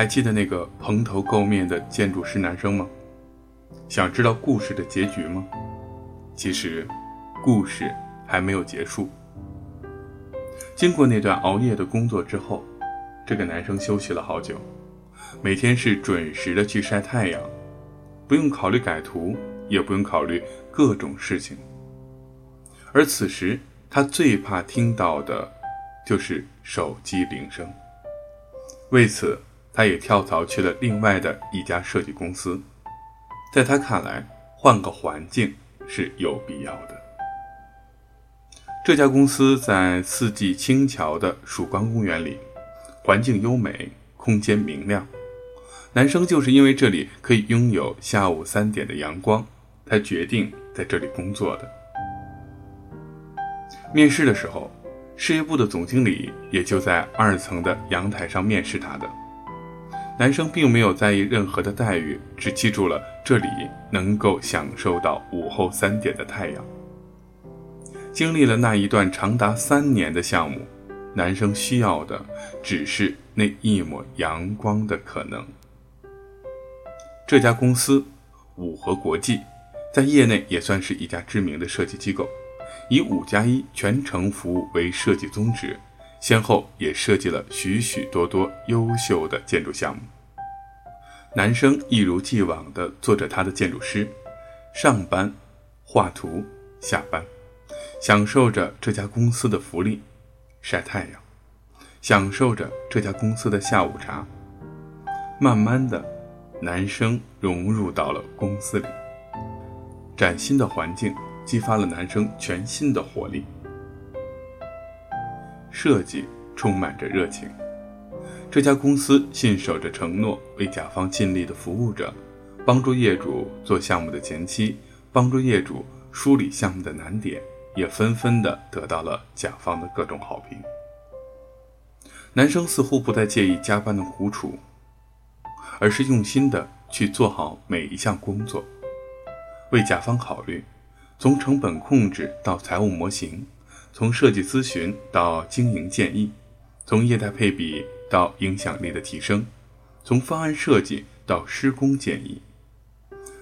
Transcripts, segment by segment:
还记得那个蓬头垢面的建筑师男生吗？想知道故事的结局吗？其实，故事还没有结束。经过那段熬夜的工作之后，这个男生休息了好久，每天是准时的去晒太阳，不用考虑改图，也不用考虑各种事情。而此时，他最怕听到的，就是手机铃声。为此，他也跳槽去了另外的一家设计公司。在他看来，换个环境是有必要的。这家公司在四季青桥的曙光公园里，环境优美，空间明亮。男生就是因为这里可以拥有下午三点的阳光，才决定在这里工作的。面试的时候，事业部的总经理也就在二层的阳台上面试他的。男生并没有在意任何的待遇，只记住了这里能够享受到午后三点的太阳。经历了那一段长达三年的项目，男生需要的只是那一抹阳光的可能。这家公司五和国际，在业内也算是一家知名的设计机构，以五加一全程服务为设计宗旨。先后也设计了许许多多优秀的建筑项目。男生一如既往地做着他的建筑师，上班、画图、下班，享受着这家公司的福利，晒太阳，享受着这家公司的下午茶。慢慢的，男生融入到了公司里，崭新的环境激发了男生全新的活力。设计充满着热情，这家公司信守着承诺，为甲方尽力的服务着，帮助业主做项目的前期，帮助业主梳理项目的难点，也纷纷的得到了甲方的各种好评。男生似乎不再介意加班的苦楚，而是用心的去做好每一项工作，为甲方考虑，从成本控制到财务模型。从设计咨询到经营建议，从业态配比到影响力的提升，从方案设计到施工建议，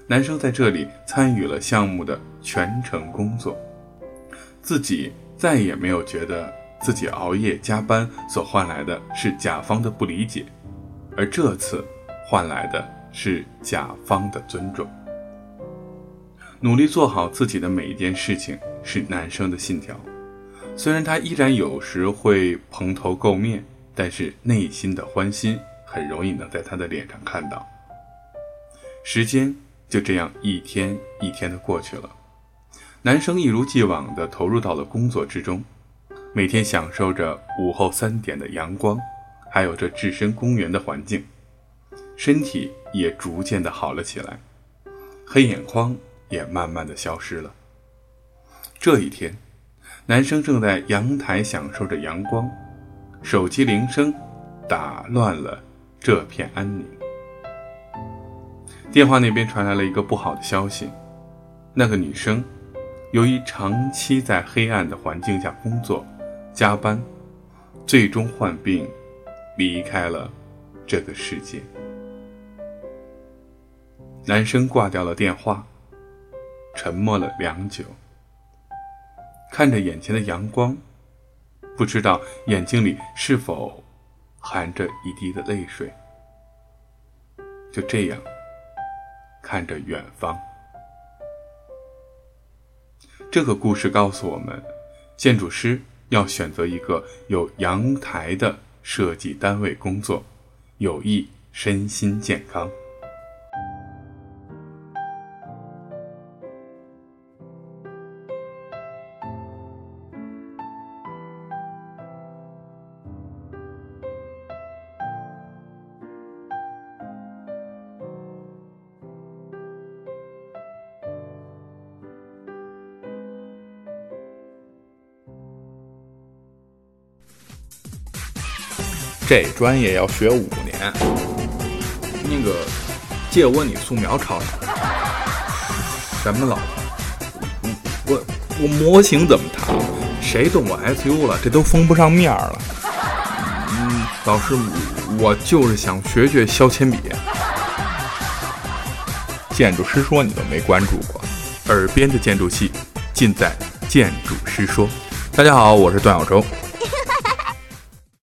男生在这里参与了项目的全程工作，自己再也没有觉得自己熬夜加班所换来的是甲方的不理解，而这次换来的是甲方的尊重。努力做好自己的每一件事情是男生的信条。虽然他依然有时会蓬头垢面，但是内心的欢心很容易能在他的脸上看到。时间就这样一天一天的过去了，男生一如既往的投入到了工作之中，每天享受着午后三点的阳光，还有这置身公园的环境，身体也逐渐的好了起来，黑眼眶也慢慢的消失了。这一天。男生正在阳台享受着阳光，手机铃声打乱了这片安宁。电话那边传来了一个不好的消息：那个女生由于长期在黑暗的环境下工作、加班，最终患病离开了这个世界。男生挂掉了电话，沉默了良久。看着眼前的阳光，不知道眼睛里是否含着一滴的泪水。就这样看着远方。这个故事告诉我们，建筑师要选择一个有阳台的设计单位工作，有益身心健康。这专业要学五年。那个，借我你素描抄抄。什么老婆？我我模型怎么谈？谁动我 SU 了？这都封不上面了。嗯，老师，我就是想学学削铅笔。建筑师说你都没关注过，耳边的建筑系尽在建筑师说。大家好，我是段小舟。